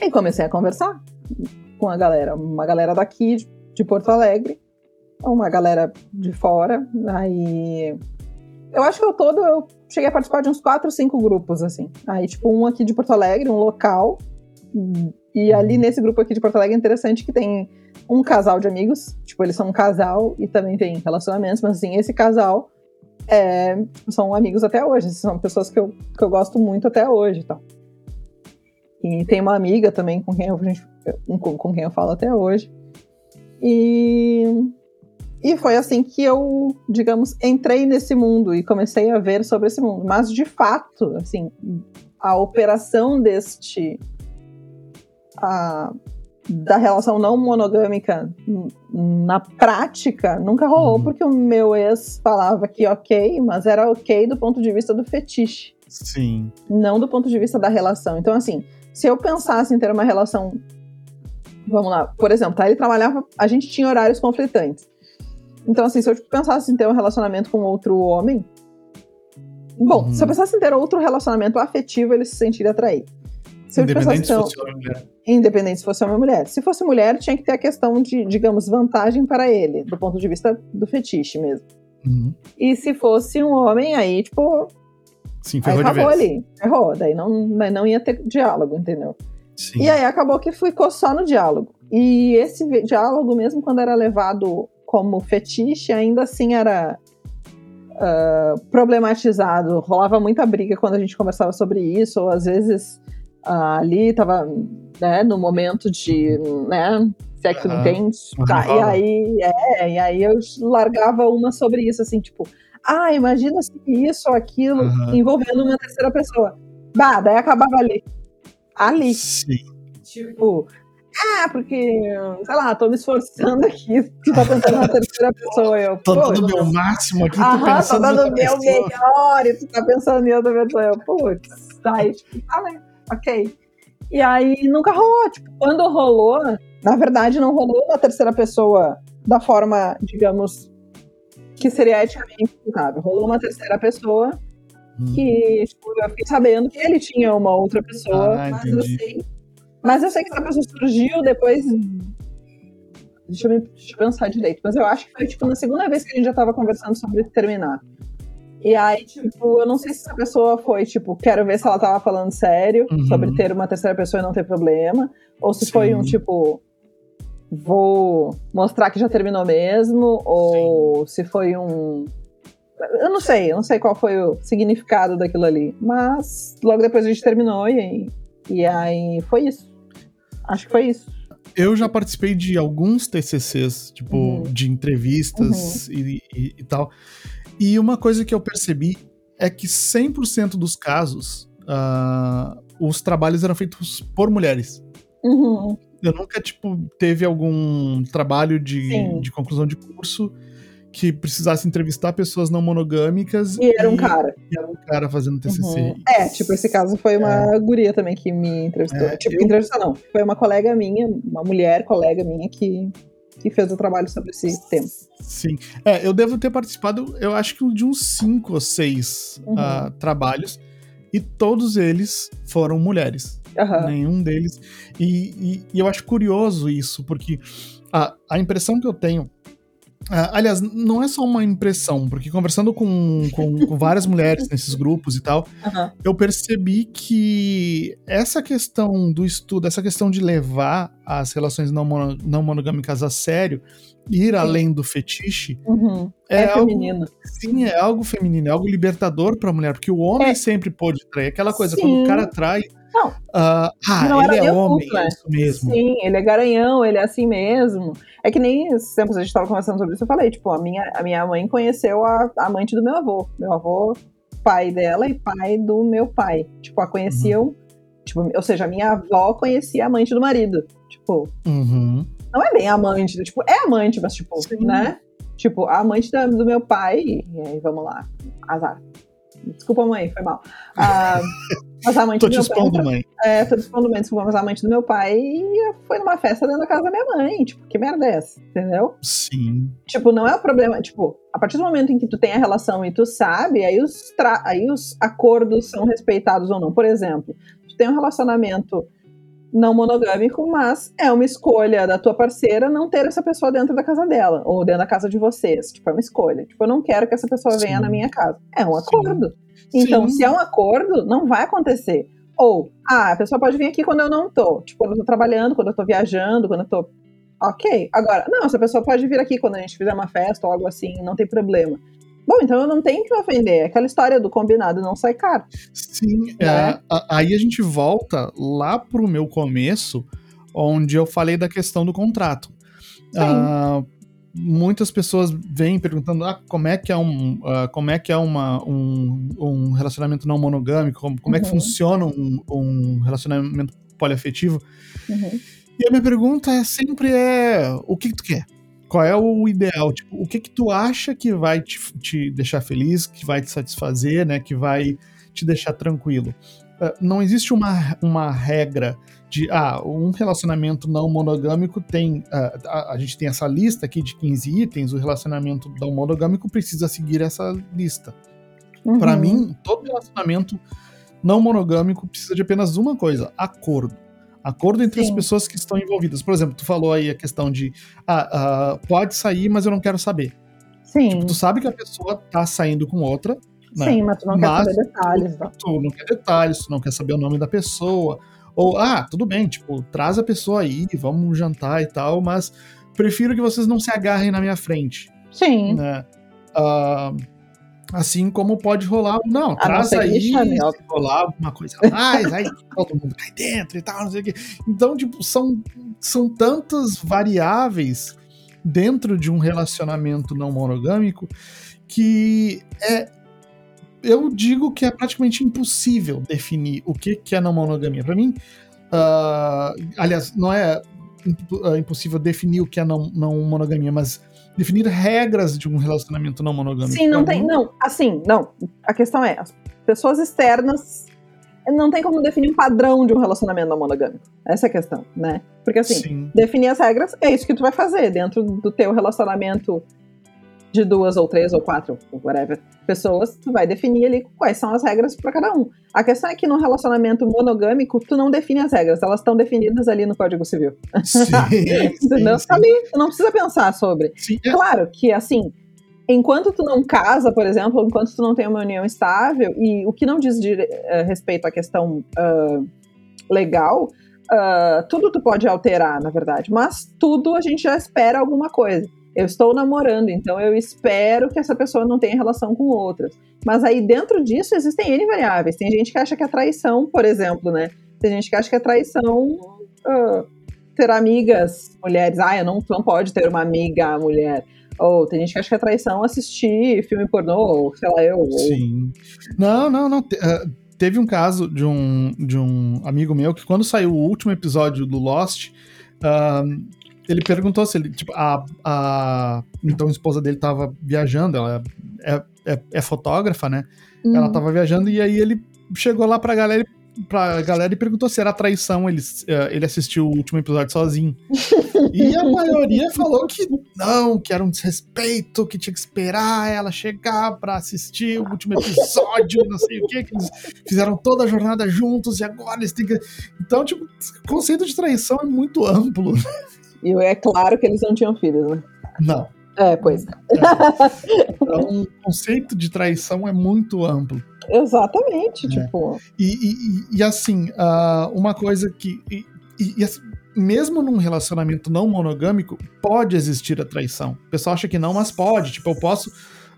Speaker 2: e comecei a conversar com a galera. Uma galera daqui, de- Porto Alegre, uma galera de fora. Aí. Eu acho que ao todo eu cheguei a participar de uns quatro, cinco grupos, assim. Aí, tipo, um aqui de Porto Alegre, um local. E ali nesse grupo aqui de Porto Alegre é interessante que tem um casal de amigos, tipo, eles são um casal e também tem relacionamentos, mas assim, esse casal é, são amigos até hoje, são pessoas que eu, que eu gosto muito até hoje tal. E tem uma amiga também com quem eu, gente, com, com quem eu falo até hoje. E, e foi assim que eu, digamos, entrei nesse mundo e comecei a ver sobre esse mundo. Mas de fato, assim, a operação deste a- da relação não monogâmica na prática nunca rolou,
Speaker 3: Uhum.
Speaker 2: porque o meu ex falava que ok, mas era ok do ponto de vista do fetiche,
Speaker 3: Sim.
Speaker 2: não do ponto de vista da relação. Então, assim, se eu pensasse em ter uma relação. Vamos lá, por exemplo, tá? Ele trabalhava. A gente tinha horários conflitantes. Então, assim, se eu pensasse em ter um relacionamento com outro homem. Bom,
Speaker 3: Uhum.
Speaker 2: se eu pensasse em ter outro relacionamento afetivo, ele se sentiria atraído. Se eu
Speaker 3: Independente
Speaker 2: pensasse,
Speaker 3: se fosse homem mulher.
Speaker 2: independente se fosse homem ou mulher. Se fosse mulher, tinha que ter a questão de, digamos, vantagem para ele, do ponto de vista do fetiche mesmo.
Speaker 3: Uhum.
Speaker 2: E se fosse um homem, aí, tipo,
Speaker 3: Sim,
Speaker 2: aí
Speaker 3: ferrou de
Speaker 2: acabou ali. Errou, daí não, daí não ia ter diálogo, entendeu?
Speaker 3: Sim.
Speaker 2: E aí acabou que ficou só no diálogo. E esse diálogo, mesmo quando era levado como fetiche, ainda assim era ah, problematizado. Rolava muita briga quando a gente conversava sobre isso, ou às vezes ah, ali estava né, no momento de, né, se é que tu me
Speaker 3: Aham.
Speaker 2: entende.
Speaker 3: Uma
Speaker 2: Tá, e aí, é, e aí eu largava uma sobre isso, assim, tipo, ah, imagina se isso ou aquilo
Speaker 3: Aham.
Speaker 2: envolvendo uma terceira pessoa. Bah, daí acabava ali. Ali.
Speaker 3: Sim.
Speaker 2: Tipo, ah, porque, sei lá, tô me esforçando aqui, tu tá pensando na terceira pessoa. Eu,
Speaker 3: Tô
Speaker 2: pô,
Speaker 3: dando meu máximo aqui, tô
Speaker 2: Aham, tô
Speaker 3: pensando
Speaker 2: dando
Speaker 3: na
Speaker 2: o meu
Speaker 3: pessoa.
Speaker 2: melhor e tu tá pensando em outra pessoa. Eu, putz, aí, tipo, tá, né? Ok. E aí nunca rolou. Tipo, quando rolou, na verdade, não rolou na terceira pessoa da forma, digamos, que seria eticamente aceitável. Rolou uma terceira pessoa
Speaker 3: Hum.
Speaker 2: que tipo, eu fiquei sabendo que ele tinha uma outra pessoa,
Speaker 3: Ah,
Speaker 2: mas, eu sei, mas eu sei que essa pessoa surgiu depois. Deixa eu, me- deixa eu pensar direito, mas eu acho que foi tipo na segunda vez que a gente já tava conversando sobre terminar. E aí, tipo, eu não sei se essa pessoa foi, tipo, quero ver se ela tava falando sério
Speaker 3: Uhum.
Speaker 2: sobre ter uma terceira pessoa e não ter problema, ou se foi um
Speaker 3: Sim.
Speaker 2: tipo, vou mostrar que já terminou mesmo, ou se foi um. Eu não sei, eu não sei qual foi o significado daquilo ali. Mas logo depois a gente terminou e, e aí foi isso. Acho que foi isso.
Speaker 3: Eu já participei de alguns TCCs, tipo,
Speaker 2: Uhum.
Speaker 3: de entrevistas e, e- e tal. E uma coisa que eu percebi é que 100% dos casos, ah, os trabalhos eram feitos por mulheres.
Speaker 2: Uhum.
Speaker 3: Eu nunca, tipo, teve algum trabalho de,
Speaker 2: Sim.
Speaker 3: de conclusão de curso que precisasse entrevistar pessoas não monogâmicas.
Speaker 2: E era um cara.
Speaker 3: e era um cara fazendo TCC.
Speaker 2: Uhum. É, tipo, esse caso foi uma guria também que me entrevistou.
Speaker 3: É,
Speaker 2: tipo,
Speaker 3: eu-
Speaker 2: entrevistou não. Foi uma colega minha, uma mulher colega minha que, que fez o trabalho sobre esse tema.
Speaker 3: Sim. É, eu devo ter participado, eu acho que de uns cinco ou seis
Speaker 2: Uhum.
Speaker 3: ah, trabalhos, e todos eles foram mulheres.
Speaker 2: Aham.
Speaker 3: Nenhum deles. E, e- e eu acho curioso isso, porque a, a impressão que eu tenho. Ah, aliás, não é só uma impressão, porque conversando com, com, com várias mulheres nesses grupos e tal,
Speaker 2: Aham.
Speaker 3: eu percebi que essa questão do estudo, essa questão de levar as relações não, mono- não monogâmicas a sério, ir além do fetiche,
Speaker 2: Uhum.
Speaker 3: é,
Speaker 2: É,
Speaker 3: algo,
Speaker 2: feminino.
Speaker 3: sim, é algo feminino, é algo libertador pra mulher, porque o homem
Speaker 2: É.
Speaker 3: sempre pode trair. Aquela coisa,
Speaker 2: Sim.
Speaker 3: quando o cara trai,
Speaker 2: Não.
Speaker 3: ah, ah,
Speaker 2: Não
Speaker 3: ele é homem,
Speaker 2: né?
Speaker 3: é isso mesmo.
Speaker 2: Sim, ele é garanhão, ele é assim mesmo. É que nem esses tempos a gente tava conversando sobre isso, eu falei, tipo, a minha, a minha mãe conheceu a, a amante do meu avô. Meu avô, pai dela e pai do meu pai. Tipo, a conheciam. Tipo, ou seja, a minha avó conhecia a amante do marido. Tipo,
Speaker 3: Uhum.
Speaker 2: não é bem amante, tipo, é amante, mas tipo,
Speaker 3: Sim.
Speaker 2: né? Tipo, a amante da- do meu pai, e aí vamos lá, azar. Desculpa, mãe, foi mal. Ah, mas a amante [laughs]
Speaker 3: Tô
Speaker 2: do
Speaker 3: te
Speaker 2: meu pai.
Speaker 3: expondo, mãe.
Speaker 2: É, tô te expondo mãe, desculpa, mas a amante do meu pai foi numa festa dentro da casa da minha mãe. Tipo, que merda é essa? Entendeu?
Speaker 3: Sim.
Speaker 2: Tipo, não é o problema. Tipo, a partir do momento em que tu tem a relação e tu sabe, aí os, aí os acordos são respeitados ou não. Por exemplo, tu tem um relacionamento não monogâmico, mas é uma escolha da tua parceira não ter essa pessoa dentro da casa dela, ou dentro da casa de vocês. Tipo, é uma escolha. Tipo, eu não quero que essa pessoa venha
Speaker 3: Sim.
Speaker 2: na minha casa. É um
Speaker 3: Sim.
Speaker 2: acordo. Então,
Speaker 3: Sim.
Speaker 2: se é um acordo, não vai acontecer. Ou, ah, a pessoa pode vir aqui quando eu não tô. Tipo, quando eu tô trabalhando, quando eu tô viajando, quando eu tô. Ok. Agora, não, essa pessoa pode vir aqui quando a gente fizer uma festa ou algo assim, não tem problema. Bom, então eu não tenho que me ofender. Aquela história do combinado não sai caro.
Speaker 3: Sim,
Speaker 2: Né?
Speaker 3: é, a- aí a gente volta lá pro meu começo, onde eu falei da questão do contrato. Ah, muitas pessoas vêm perguntando ah, como é que é um, ah, como é que é uma, um, um relacionamento não monogâmico, como, como é que
Speaker 2: Uhum.
Speaker 3: funciona um, um relacionamento poliafetivo.
Speaker 2: Uhum.
Speaker 3: E a minha pergunta é sempre é o que, que tu quer? Qual é o ideal? Tipo, o que que tu acha que vai te, te deixar feliz, que vai te satisfazer, né? Que vai te deixar tranquilo? Ah, não existe uma, uma regra de ah, um relacionamento não monogâmico tem. ah, a, a gente tem essa lista aqui de 15 itens, o relacionamento não monogâmico precisa seguir essa lista.
Speaker 2: Uhum.
Speaker 3: Pra mim, todo relacionamento não monogâmico precisa de apenas uma coisa: acordo. Acordo entre as
Speaker 2: Sim.
Speaker 3: pessoas que estão envolvidas. Por exemplo, tu falou aí a questão de ah, ah, pode sair, mas eu não quero saber.
Speaker 2: Sim.
Speaker 3: Tu sabe que a pessoa tá saindo com outra, né?
Speaker 2: Sim, mas tu não
Speaker 3: Mas-
Speaker 2: quer saber detalhes. Tá?
Speaker 3: Tu não quer detalhes, tu não quer saber o nome da pessoa. Ou, ah, tudo bem, tipo, traz a pessoa aí, vamos jantar e tal, mas prefiro que vocês não se agarrem na minha frente
Speaker 2: Sim.
Speaker 3: né? Ah, assim como pode rolar, não,
Speaker 2: não
Speaker 3: traz aí, se rolar alguma coisa a mais, aí [laughs] todo mundo cai dentro e tal, não sei o quê. Então, tipo, são, são tantas variáveis dentro de um relacionamento não monogâmico que é eu digo que é praticamente impossível definir o que, que é não monogamia. Pra mim, ah, aliás, não é ah, impossível definir o que é não, não monogamia, mas definir regras de um relacionamento não monogâmico.
Speaker 2: Sim, não
Speaker 3: Pra
Speaker 2: tem. Não, assim, não. A questão é, as pessoas externas não tem como definir um padrão de um relacionamento não monogâmico. Essa é a questão, né? Porque assim,
Speaker 3: Sim,
Speaker 2: definir as regras é isso que tu vai fazer dentro do teu relacionamento de duas ou três ou quatro, whatever, pessoas, tu vai definir ali quais são as regras para cada um. A questão é que no relacionamento monogâmico, tu não define as regras, elas estão definidas ali no Código Civil.
Speaker 3: sim, [laughs]
Speaker 2: Entendeu?
Speaker 3: sim,
Speaker 2: ali, tu não precisa pensar sobre.
Speaker 3: sim. É,
Speaker 2: Claro que, assim, enquanto tu não casa, por exemplo, enquanto tu não tem uma união estável, e o que não diz de, eh, respeito à questão ah, legal, ah, tudo tu pode alterar, na verdade, mas tudo a gente já espera alguma coisa. Eu estou namorando, então eu espero que essa pessoa não tenha relação com outras. Mas aí dentro disso existem N variáveis. Tem gente que acha que é traição, por exemplo, né? Tem gente que acha que é traição ah, ter amigas mulheres. Ah, eu não, não pode ter uma amiga mulher. Ou tem gente que acha que é traição assistir filme pornô, ou sei lá, eu. ou-
Speaker 3: Sim. Não, não, não. ah, teve um caso de um, de um amigo meu que, quando saiu o último episódio do Lost, ah, ele perguntou se ele. Tipo, a, a. Então a esposa dele tava viajando, ela é, é, é fotógrafa, né? Ela
Speaker 2: Hum.
Speaker 3: tava viajando e aí ele chegou lá pra galera, pra galera e perguntou se era traição ele, eh, ele assistiu o último episódio sozinho. [laughs] E a maioria falou que não, que era um desrespeito, que tinha que esperar ela chegar pra assistir o último episódio, não sei o que, que eles fizeram toda a jornada juntos e agora eles têm que. Então, tipo, o conceito de traição é muito amplo.
Speaker 2: E é claro que eles não tinham filhos, né?
Speaker 3: Não.
Speaker 2: É, pois.
Speaker 3: Então, o conceito de traição é muito amplo.
Speaker 2: Exatamente,
Speaker 3: É.
Speaker 2: tipo.
Speaker 3: E, e- e- assim, ah, uma coisa que. E, e- assim, mesmo num relacionamento não monogâmico, pode existir a traição. O pessoal acha que não, mas pode. Tipo, eu posso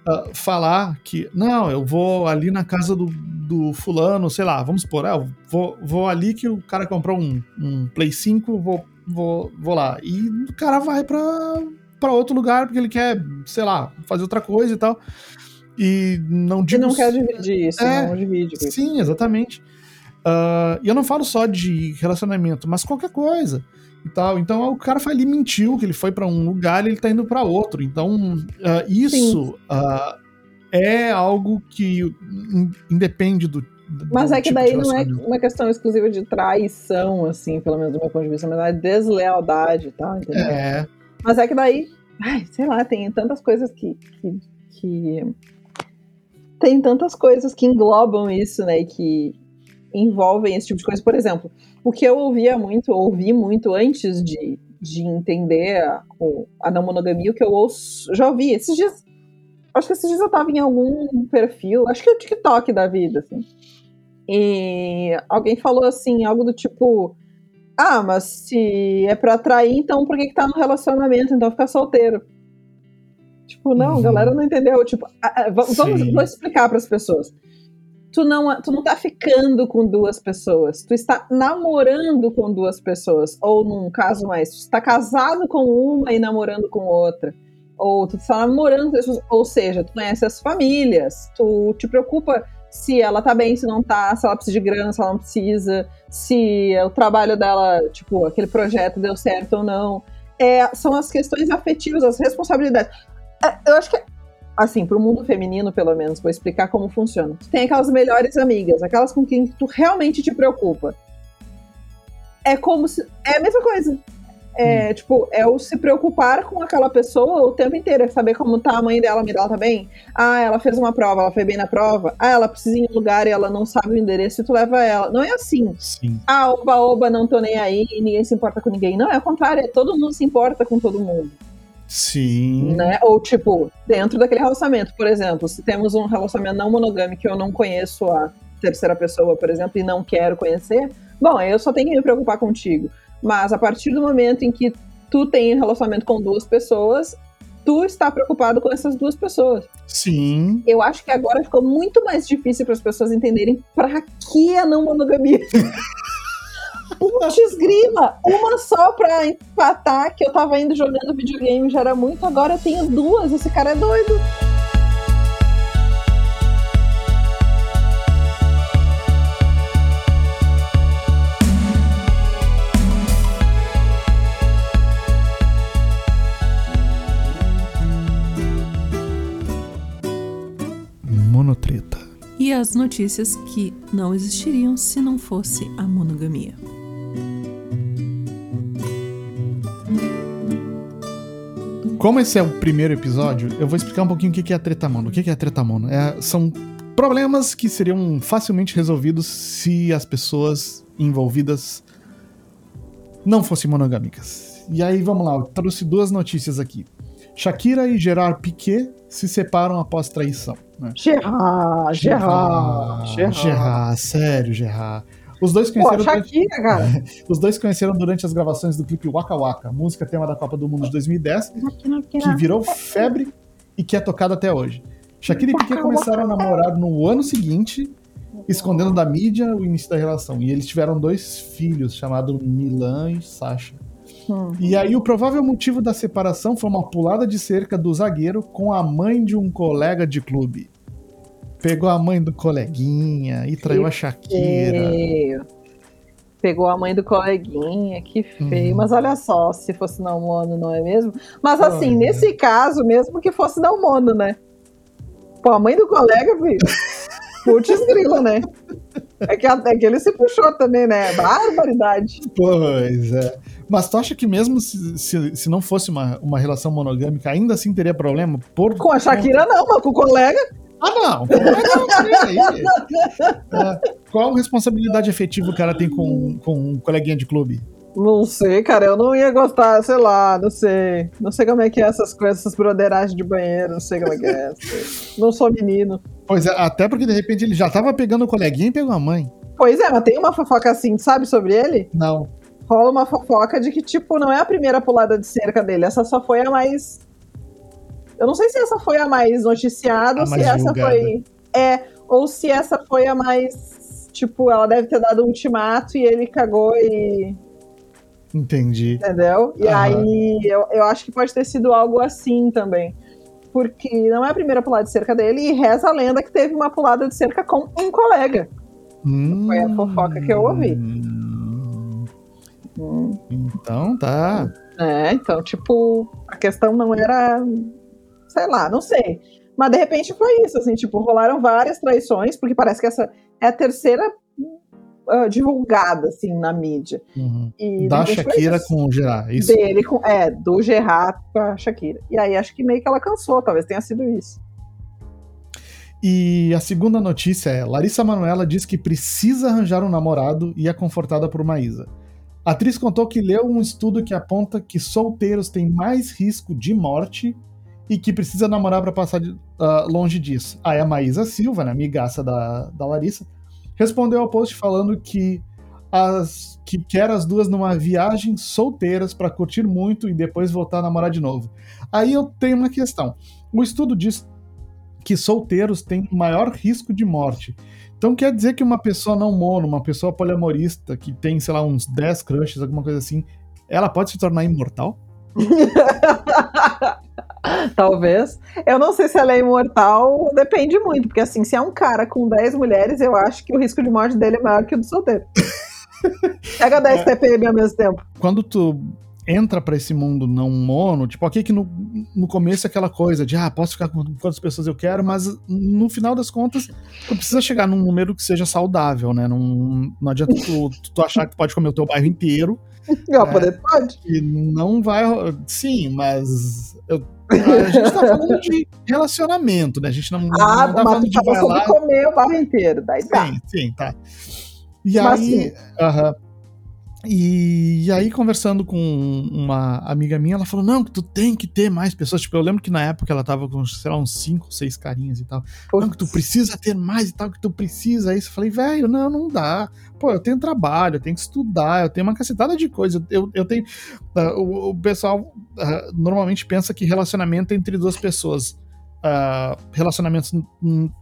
Speaker 3: ah, falar que, não, eu vou ali na casa do, do fulano, sei lá, vamos supor, ah, eu vou, vou ali que o cara comprou um, um Play 5, vou, vou, vou lá. E o cara vai pra, pra outro lugar porque ele quer, sei lá, fazer outra coisa e tal. E não
Speaker 2: E
Speaker 3: digo.
Speaker 2: não quer dividir isso,
Speaker 3: É,
Speaker 2: não divide.
Speaker 3: Sim, exatamente. Ah, e eu não falo só de relacionamento, mas qualquer coisa e tal. Então o cara foi ali mentiu que ele foi pra um lugar e ele tá indo pra outro. Então ah, isso ah, é algo que in- independe do.
Speaker 2: Mas é que
Speaker 3: tipo
Speaker 2: daí não é uma questão exclusiva de traição, assim, pelo menos do meu ponto de vista, mas é deslealdade, tá? Entendeu?
Speaker 3: É,
Speaker 2: Mas é que daí, ai, sei lá, tem tantas coisas que, que, que- Tem tantas coisas que englobam isso, né? E que envolvem esse tipo de coisa. Por exemplo, o que eu ouvia muito, ouvi muito antes de, de entender a, a não monogamia, o que eu ouço, já ouvi esses dias. Acho que esses dias eu tava em algum perfil, acho que é o TikTok da vida, assim. E alguém falou assim, algo do tipo. Ah, mas se é pra atrair, então por que, que tá no relacionamento? Então fica solteiro. Tipo, não,
Speaker 3: Uhum.
Speaker 2: a galera não entendeu. Tipo, ah, va- vamos, vou explicar pras pessoas. Tu não, tu não tá ficando com duas pessoas, tu está namorando com duas pessoas. Ou num caso mais, tu está casado com uma e namorando com outra. Ou tu está namorando, ou seja, tu conhece as famílias, tu te preocupa se ela tá bem, se não tá, se ela precisa de grana, se ela não precisa, se o trabalho dela, tipo, aquele projeto deu certo ou não. É, são as questões afetivas, as responsabilidades. É, eu acho que, assim, pro mundo feminino, pelo menos, vou explicar como funciona. Tu tem aquelas melhores amigas, aquelas com quem tu realmente te preocupa. É como se. É a mesma coisa. É, tipo, é o se preocupar com aquela pessoa o tempo inteiro, é saber como tá a mãe dela, a mãe dela tá bem. Ah, ela fez uma prova, ela foi bem na prova. Ah, ela precisa ir em um lugar e ela não sabe o endereço e tu leva ela. Não é assim.
Speaker 3: sim.
Speaker 2: Ah, oba, oba, não tô nem aí, ninguém se importa com ninguém. Não, é o contrário, é todo mundo se importa com todo mundo.
Speaker 3: Sim.
Speaker 2: Né? Ou, tipo, dentro daquele relacionamento, por exemplo, se temos um relacionamento não monogâmico que eu não conheço a terceira pessoa, por exemplo, e não quero conhecer, bom, eu só tenho que me preocupar contigo. Mas a partir do momento em que tu tem um relacionamento com duas pessoas, tu está preocupado com essas duas pessoas.
Speaker 3: Sim.
Speaker 2: Eu acho que agora ficou muito mais difícil para as pessoas entenderem pra que a não monogamia. [laughs] Putz, grila! Uma só pra empatar, que eu tava indo jogando videogame, já era muito, agora eu tenho duas, esse cara é doido.
Speaker 1: As notícias que não existiriam se não fosse a monogamia.
Speaker 3: Como esse é o primeiro episódio, eu vou explicar um pouquinho o que é a treta mono. O que é a treta mono? É, são problemas que seriam facilmente resolvidos se as pessoas envolvidas não fossem monogâmicas. E aí, vamos lá, eu trouxe duas notícias aqui. Shakira e Gerard Piquet se separam após traição. Né?
Speaker 2: Gerard, Gerard, Gerard.
Speaker 3: Gerard, sério, Gerard. Os dois
Speaker 2: Pô,
Speaker 3: conheceram
Speaker 2: Shakira, cara. [laughs]
Speaker 3: os dois conheceram durante as gravações do clipe Waka Waka, música tema da Copa do Mundo de 2010, que virou febre e que é tocada até hoje. Shakira e Piquet começaram a namorar no ano seguinte, escondendo da mídia o início da relação. E eles tiveram dois filhos, chamados Milan e Sasha.
Speaker 2: Hum.
Speaker 3: E aí o provável motivo da separação foi uma pulada de cerca do zagueiro com a mãe de um colega de clube. Pegou a mãe do coleguinha e traiu a Shakira.
Speaker 2: Feio. Pegou a mãe do coleguinha, que feio.
Speaker 3: Uhum.
Speaker 2: Mas olha só, se fosse não mono, não é mesmo? Mas
Speaker 3: Olha.
Speaker 2: assim, nesse caso, mesmo que fosse não mono, né? Pô, a mãe do colega, filho. [laughs] Putz grila, né? É que, é que ele se puxou também, né? Barbaridade.
Speaker 3: Pois é. Mas tu acha que mesmo se, se, se não fosse uma, uma relação monogâmica, ainda assim teria problema? Por...
Speaker 2: Com a Shakira, não, mas com o colega.
Speaker 3: Ah, não! Peraí. É, Qual responsabilidade efetiva o cara tem com, com um coleguinha de clube?
Speaker 2: Não sei, cara, eu não ia gostar, sei lá, não sei. Não sei como é que é essas coisas, essas broderagens de banheiro, não sei como é que é. Não sou menino.
Speaker 3: Pois é, até porque de repente ele já tava pegando o coleguinha e pegou a mãe.
Speaker 2: Pois é, mas tem uma fofoca assim, sabe sobre ele?
Speaker 3: Não.
Speaker 2: Rola uma fofoca de que, tipo, não é a primeira pulada de cerca dele, essa só foi a mais. Eu não sei se essa foi a mais noticiada
Speaker 3: A
Speaker 2: ou se
Speaker 3: mais
Speaker 2: essa
Speaker 3: divulgada.
Speaker 2: foi. É, ou se essa foi a mais. Tipo, ela deve ter dado um ultimato e ele cagou e.
Speaker 3: Entendi.
Speaker 2: Entendeu? E
Speaker 3: Aham.
Speaker 2: aí eu, eu acho que pode ter sido algo assim também. Porque não é a primeira pulada de cerca dele, e reza a lenda que teve uma pulada de cerca com um colega. Foi a fofoca que eu ouvi.
Speaker 3: Hum. Então tá.
Speaker 2: É, então, tipo, a questão não era. Sei lá, não sei. Mas de repente foi isso, assim, tipo, rolaram várias traições, porque parece que essa é a terceira uh, divulgada, assim, na mídia.
Speaker 3: Uhum. da Shakira com o Gerard, isso?
Speaker 2: Dele com, é, do Gerard com a Shakira. E aí acho que meio que ela cansou, talvez tenha sido isso.
Speaker 3: E a segunda notícia é: Larissa Manoela diz que precisa arranjar um namorado e é confortada por Maísa. A atriz contou que leu um estudo que aponta que solteiros têm mais risco de morte e que precisa namorar para passar de, uh, longe disso. Aí a Maísa Silva, né, amigaça da, da Larissa, respondeu ao post falando que as que quer as duas numa viagem solteiras para curtir muito e depois voltar a namorar de novo. Aí eu tenho uma questão. O estudo diz que solteiros têm maior risco de morte. Então quer dizer que uma pessoa não mono, uma pessoa poliamorista, que tem, sei lá, uns 10 crushes, alguma coisa assim, ela pode se tornar imortal? [laughs]
Speaker 2: Talvez. Eu não sei se ela é imortal, depende muito, porque assim, se é um cara com 10 mulheres, eu acho que o risco de morte dele é maior que o do solteiro. [laughs] Pega 10 é. TPM ao mesmo tempo.
Speaker 3: Quando tu entra para esse mundo não mono, tipo, aqui que no, no começo é aquela coisa de, ah, posso ficar com quantas pessoas eu quero, mas no final das contas, tu precisa chegar num número que seja saudável, né? Não, não adianta tu, tu achar que pode comer o teu bairro inteiro.
Speaker 2: Não, poder pode.
Speaker 3: E não vai. Sim, mas eu, a gente tá falando de relacionamento, né? A gente não,
Speaker 2: ah,
Speaker 3: não tá
Speaker 2: falando de vai lá... comer o bairro inteiro, daí tá.
Speaker 3: Sim, sim, tá. E mas, aí. Assim, uh -huh, e, aí, conversando com uma amiga minha, ela falou: Não, que tu tem que ter mais pessoas. Tipo, eu lembro que na época ela tava com, sei lá, uns 5, 6 carinhas e tal. Não, que tu precisa ter mais e tal, que tu precisa. Aí eu falei: Velho, não, não dá. Pô, eu tenho trabalho, eu tenho que estudar, eu tenho uma cacetada de coisa. Eu, eu tenho. Uh, o, o, pessoal uh, normalmente pensa que relacionamento é entre duas pessoas. Uh, relacionamentos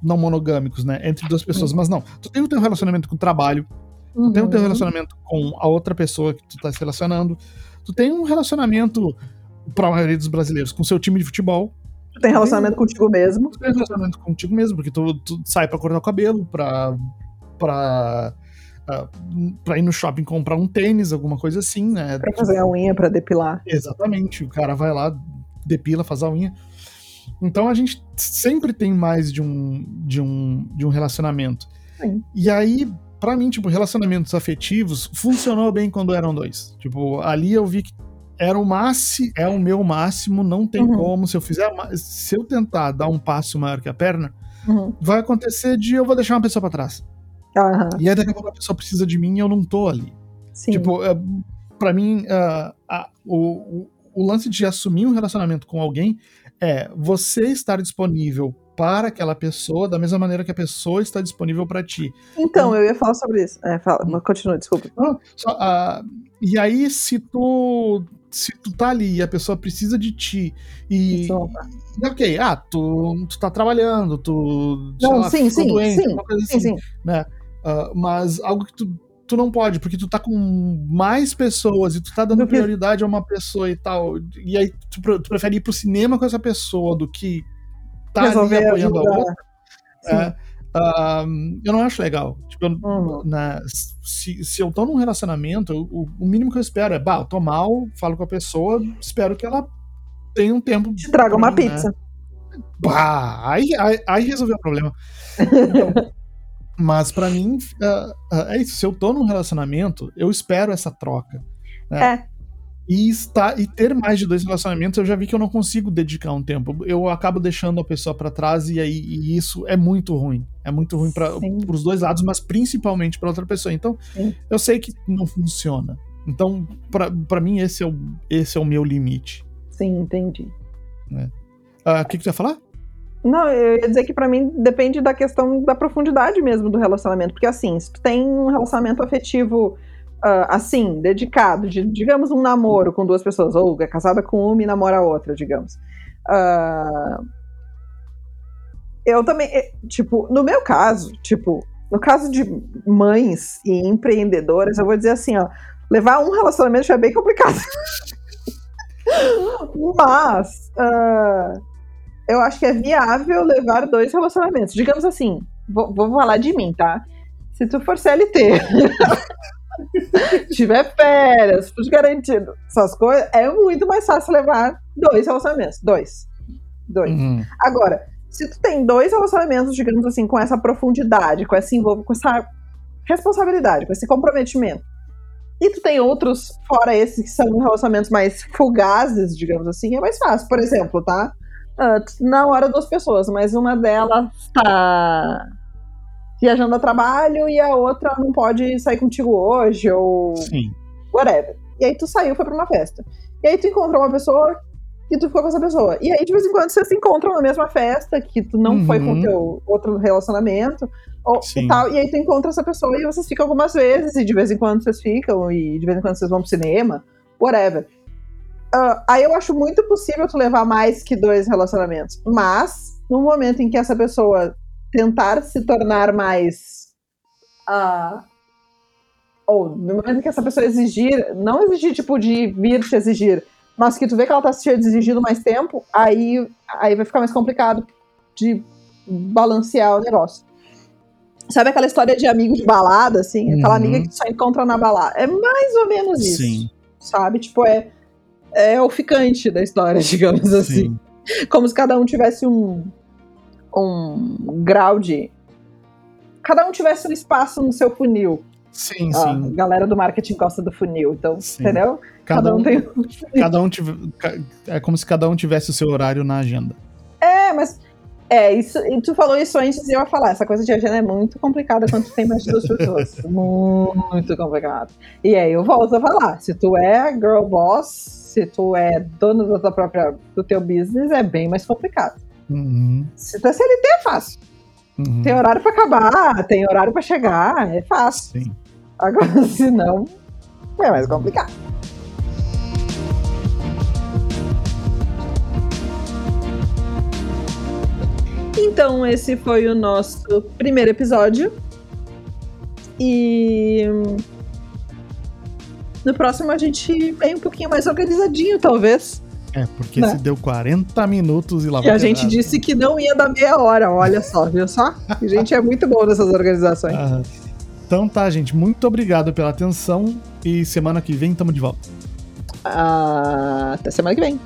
Speaker 3: não monogâmicos, né? Entre duas pessoas. Mas não, tu tem o teu relacionamento com o trabalho, Uhum. Tu tem um teu relacionamento com a outra pessoa que tu tá se relacionando. Tu tem um relacionamento, pra maioria dos brasileiros, com o seu time de futebol.
Speaker 2: Tu tem relacionamento tem, contigo mesmo.
Speaker 3: Tu tem relacionamento contigo mesmo, porque tu, tu sai pra cortar o cabelo, pra. pra Uh, pra ir no shopping comprar um tênis, alguma coisa assim, né?
Speaker 2: Pra fazer a unha, pra depilar.
Speaker 3: Exatamente. O cara vai lá, depila, faz a unha. Então a gente sempre tem mais de um, de um, de um relacionamento. Sim. E aí, para mim, tipo, relacionamentos afetivos funcionou bem quando eram dois. Tipo, ali eu vi que era o máximo, é o meu máximo, não tem uhum. como. Se eu fizer, se eu tentar dar um passo maior que a perna, uhum. vai acontecer de eu vou deixar uma pessoa para trás.
Speaker 2: Uhum.
Speaker 3: E aí daqui a pouco a pessoa precisa de mim e eu não tô ali.
Speaker 2: Sim.
Speaker 3: Tipo, é, para mim, uh, uh, o, o lance de assumir um relacionamento com alguém é você estar disponível para aquela pessoa da mesma maneira que a pessoa está disponível para ti.
Speaker 2: Então, eu ia falar sobre isso. É, fala, mas continua, desculpa.
Speaker 3: Ah, só, uh, e aí, se tu se tu tá ali e a pessoa precisa de ti e, e ok, ah, tu, tu tá trabalhando, tu
Speaker 2: não, lá, sim, sim, doente, sim,
Speaker 3: assim, sim. né? Uh, mas algo que tu, tu não pode, porque tu tá com mais pessoas e tu tá dando prioridade a uma pessoa e tal, e aí tu, tu prefere ir pro cinema com essa pessoa do que tá Resolver apoiando ajudar. a outra. É, uh, eu não acho legal. Tipo, uhum. na, se, se eu tô num relacionamento, o, o, mínimo que eu espero é, bah, eu tô mal, falo com a pessoa, espero que ela tenha um tempo.
Speaker 2: Te traga uma mim, né? pizza. Né?
Speaker 3: Bah, aí, aí, aí resolveu o problema. Então, [laughs] mas para mim, uh, uh, é isso. Se eu tô num relacionamento, eu espero essa troca. Né? É. E, estar, e ter mais de dois relacionamentos, eu já vi que eu não consigo dedicar um tempo. Eu acabo deixando a pessoa para trás e aí e isso é muito ruim. É muito ruim para os dois lados, mas principalmente para outra pessoa. Então, Sim. eu sei que não funciona. Então, para mim, esse é, o, esse é o meu limite.
Speaker 2: Sim, entendi.
Speaker 3: Né? Ah, o uh, que, que tu ia falar?
Speaker 2: Não, eu ia dizer que para mim depende da questão da profundidade mesmo do relacionamento. Porque assim, se tu tem um relacionamento afetivo uh, assim, dedicado, de, digamos, um namoro com duas pessoas, ou é casada com uma e namora a outra, digamos. Uh, eu também, eh, tipo, no meu caso, tipo, no caso de mães e empreendedoras, eu vou dizer assim, ó, levar um relacionamento já é bem complicado. [laughs] Mas uh, eu acho que é viável levar dois relacionamentos. Digamos assim, vou, vou falar de mim, tá? Se tu for CLT tiver férias, tudo garantido, essas coisas, é muito mais fácil levar dois relacionamentos. Dois. Dois. Uhum. Agora, se tu tem dois relacionamentos, digamos assim, com essa profundidade, com esse envolvimento, com essa responsabilidade, com esse comprometimento, e tu tem outros, fora esses, que são relacionamentos mais fugazes, digamos assim, é mais fácil. Por exemplo, tá? Uh, na hora duas pessoas, mas uma delas tá viajando a trabalho e a outra não pode sair contigo hoje, ou
Speaker 3: Sim.
Speaker 2: whatever. E aí tu saiu, foi pra uma festa. E aí tu encontrou uma pessoa e tu ficou com essa pessoa. E aí, de vez em quando, vocês se encontram na mesma festa, que tu não
Speaker 3: Uhum.
Speaker 2: foi com o teu outro relacionamento, ou, e tal. E aí tu encontra essa pessoa e vocês ficam algumas vezes, e de vez em quando vocês ficam, e de vez em quando vocês vão pro cinema, whatever. Ah, aí eu acho muito possível tu levar mais que dois relacionamentos. Mas, no momento em que essa pessoa tentar se tornar mais. ah, ou no momento que essa pessoa exigir, não exigir tipo de vir te exigir, mas que tu vê que ela tá te exigindo mais tempo, aí, aí vai ficar mais complicado de balancear o negócio. Sabe aquela história de amigo de balada, assim? Aquela
Speaker 3: Uhum.
Speaker 2: amiga que tu só encontra na balada. É mais ou menos isso.
Speaker 3: Sim.
Speaker 2: Sabe? Tipo, é, é o ficante da história, [laughs] digamos assim.
Speaker 3: Sim.
Speaker 2: Como se cada um tivesse um, um grau de. Cada um tivesse um espaço no seu funil.
Speaker 3: Sim,
Speaker 2: A
Speaker 3: sim.
Speaker 2: galera do marketing gosta do funil, então,
Speaker 3: Sim.
Speaker 2: entendeu?
Speaker 3: Cada um,
Speaker 2: tem.
Speaker 3: cada um é como se cada um tivesse o seu horário na agenda.
Speaker 2: É, mas. É, isso, e tu falou isso antes e eu ia falar. Essa coisa de agenda é muito complicada quando tu tem mais de duas pessoas. [laughs] muito complicado. E aí eu volto a falar. Se tu é girl boss, se tu é dono da tua própria, do teu business, é bem mais complicado.
Speaker 3: Uhum,
Speaker 2: Se tu é CLT, é fácil.
Speaker 3: uhum.
Speaker 2: Tem horário pra acabar, tem horário pra chegar, é fácil.
Speaker 3: Sim.
Speaker 2: Agora, [laughs] se não, é mais complicado. Então, esse foi o nosso primeiro episódio. E no próximo a gente vem um pouquinho mais organizadinho, talvez.
Speaker 3: É, porque
Speaker 2: Né?
Speaker 3: se deu 40 minutos e lá
Speaker 2: E a gente disse que não ia dar meia hora, olha só, viu só? A gente é muito bom nessas organizações.
Speaker 3: Aham. Então tá, gente. Muito obrigado pela atenção e semana que vem tamo de volta.
Speaker 2: Ah, até semana que vem.